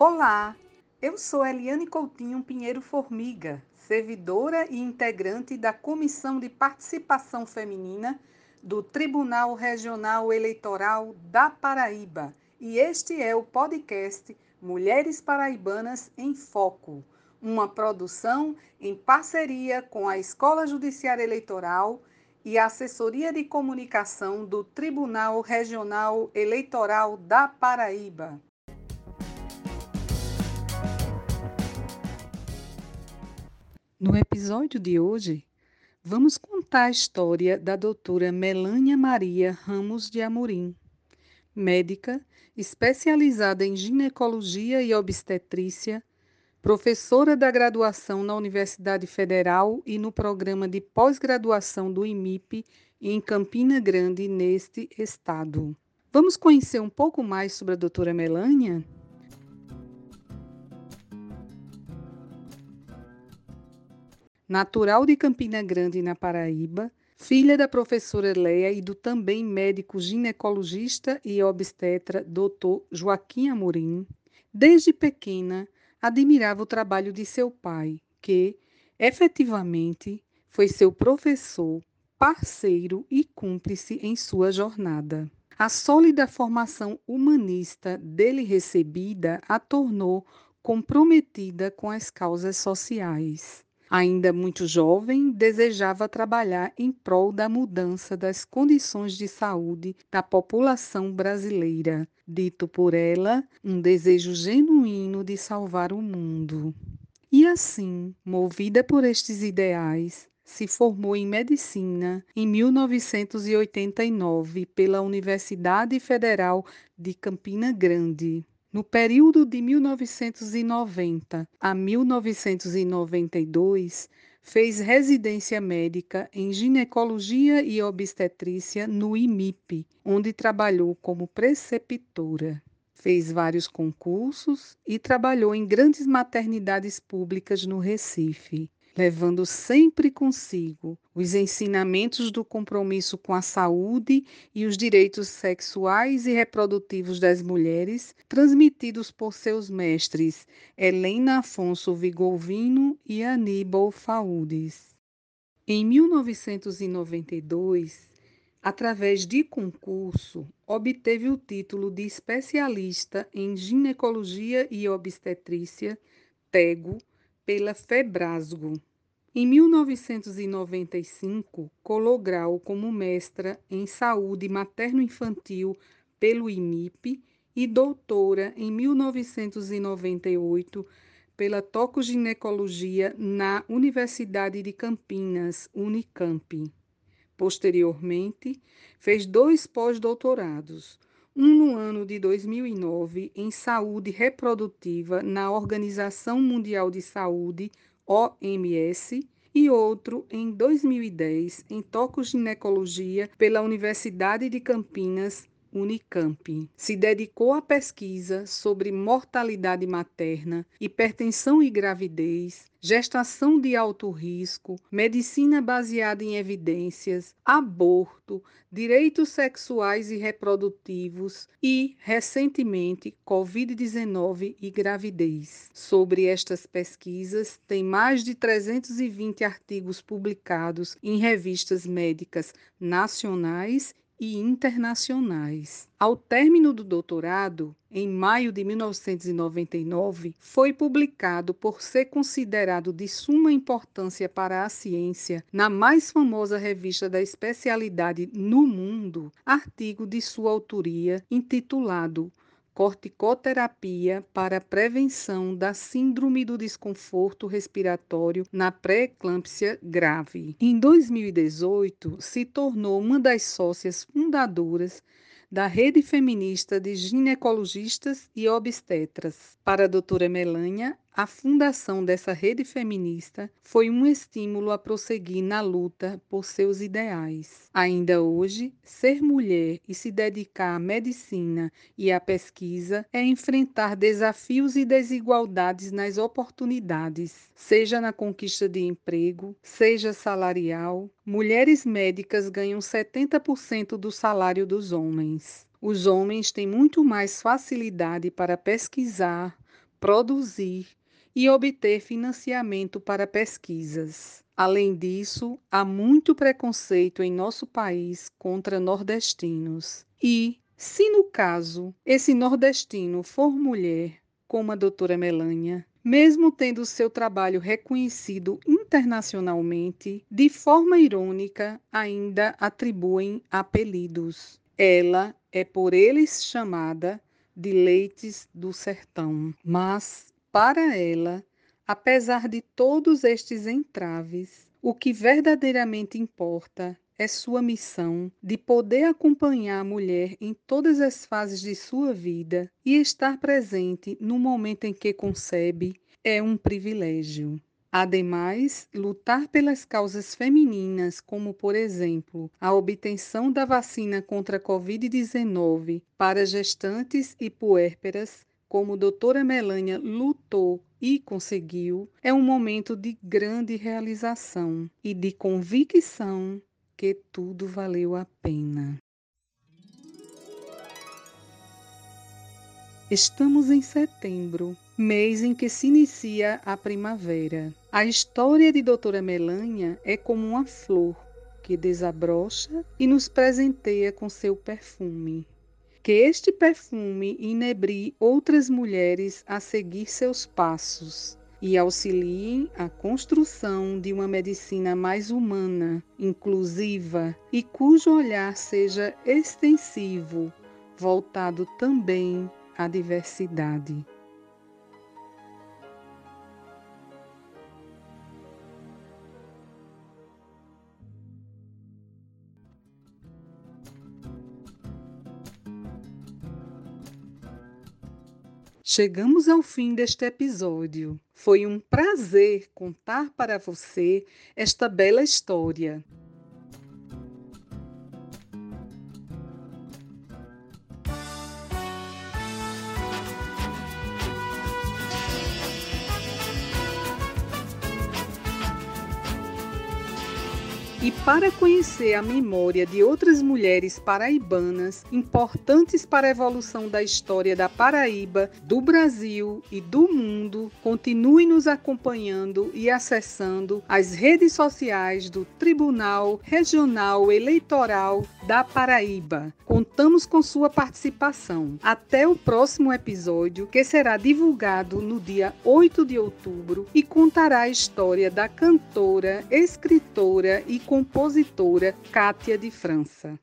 Olá, eu sou Eliane Coutinho Pinheiro Formiga, servidora e integrante da Comissão de Participação Feminina do Tribunal Regional Eleitoral da Paraíba, e este é o podcast Mulheres Paraibanas em Foco, uma produção em parceria com a Escola Judiciária Eleitoral e a Assessoria de Comunicação do Tribunal Regional Eleitoral da Paraíba. No episódio de hoje, vamos contar a história da doutora Melânia Maria Ramos de Amorim, médica especializada em ginecologia e obstetrícia, professora da graduação na Universidade Federal e no programa de pós-graduação do IMIP em Campina Grande, neste estado. Vamos conhecer um pouco mais sobre a doutora Melânia? Natural de Campina Grande, na Paraíba, filha da professora Leia e do também médico ginecologista e obstetra Dr. Joaquim Amorim, desde pequena admirava o trabalho de seu pai, que, efetivamente, foi seu professor, parceiro e cúmplice em sua jornada. A sólida formação humanista dele recebida a tornou comprometida com as causas sociais. Ainda muito jovem, desejava trabalhar em prol da mudança das condições de saúde da população brasileira, dito por ela um desejo genuíno de salvar o mundo. E assim, movida por estes ideais, se formou em medicina em 1989 pela Universidade Federal de Campina Grande. No período de 1990 a 1992, fez residência médica em ginecologia e obstetrícia no IMIP, onde trabalhou como preceptora. Fez vários concursos e trabalhou em grandes maternidades públicas no Recife levando sempre consigo os ensinamentos do compromisso com a saúde e os direitos sexuais e reprodutivos das mulheres, transmitidos por seus mestres Helena Afonso Vigolvino e Aníbal Faúdes. Em 1992, através de concurso, obteve o título de especialista em ginecologia e obstetrícia, TEGO, pela Febrasgo. Em 1995, colou grau como mestra em saúde materno-infantil pelo IMIP e doutora em 1998 pela tocoginecologia na Universidade de Campinas, Unicamp. Posteriormente, fez dois pós-doutorados, um no ano de 2009 em saúde reprodutiva na Organização Mundial de Saúde, OMS, e outro em 2010 em tocoginecologia pela Universidade de Campinas, Unicamp. Se dedicou à pesquisa sobre mortalidade materna, hipertensão e gravidez, gestação de alto risco, medicina baseada em evidências, aborto, direitos sexuais e reprodutivos e, recentemente, Covid-19 e gravidez. Sobre estas pesquisas, tem mais de 320 artigos publicados em revistas médicas nacionais e internacionais. Ao término do doutorado, em maio de 1999, foi publicado por ser considerado de suma importância para a ciência na mais famosa revista da especialidade no mundo, artigo de sua autoria intitulado corticoterapia para prevenção da síndrome do desconforto respiratório na pré-eclâmpsia grave. Em 2018, se tornou uma das sócias fundadoras da Rede Feminista de Ginecologistas e Obstetras. Para a doutora Melânia, a fundação dessa rede feminista foi um estímulo a prosseguir na luta por seus ideais. Ainda hoje, ser mulher e se dedicar à medicina e à pesquisa é enfrentar desafios e desigualdades nas oportunidades, seja na conquista de emprego, seja salarial. Mulheres médicas ganham 70% do salário dos homens. Os homens têm muito mais facilidade para pesquisar, produzir e obter financiamento para pesquisas. Além disso, há muito preconceito em nosso país contra nordestinos. E, se no caso esse nordestino for mulher, como a doutora Melânia, mesmo tendo seu trabalho reconhecido internacionalmente, de forma irônica ainda atribuem apelidos. Ela é por eles chamada de Leites do Sertão, mas para ela, apesar de todos estes entraves, o que verdadeiramente importa é sua missão de poder acompanhar a mulher em todas as fases de sua vida e estar presente no momento em que concebe é um privilégio. Ademais, lutar pelas causas femininas, como, por exemplo, a obtenção da vacina contra a Covid-19 para gestantes e puérperas, como doutora Melânia lutou e conseguiu, é um momento de grande realização e de convicção que tudo valeu a pena. Estamos em setembro, mês em que se inicia a primavera. A história de Doutora Melânia é como uma flor que desabrocha e nos presenteia com seu perfume. Que este perfume inebrie outras mulheres a seguir seus passos e auxiliem a construção de uma medicina mais humana, inclusiva e cujo olhar seja extensivo, voltado também à diversidade. Chegamos ao fim deste episódio. Foi um prazer contar para você esta bela história. E para conhecer a memória de outras mulheres paraibanas importantes para a evolução da história da Paraíba, do Brasil e do mundo, continue nos acompanhando e acessando as redes sociais do Tribunal Regional Eleitoral da Paraíba. Contamos com sua participação. Até o próximo episódio, que será divulgado no dia 8 de outubro e contará a história da cantora, escritora e compositora Cátia de França.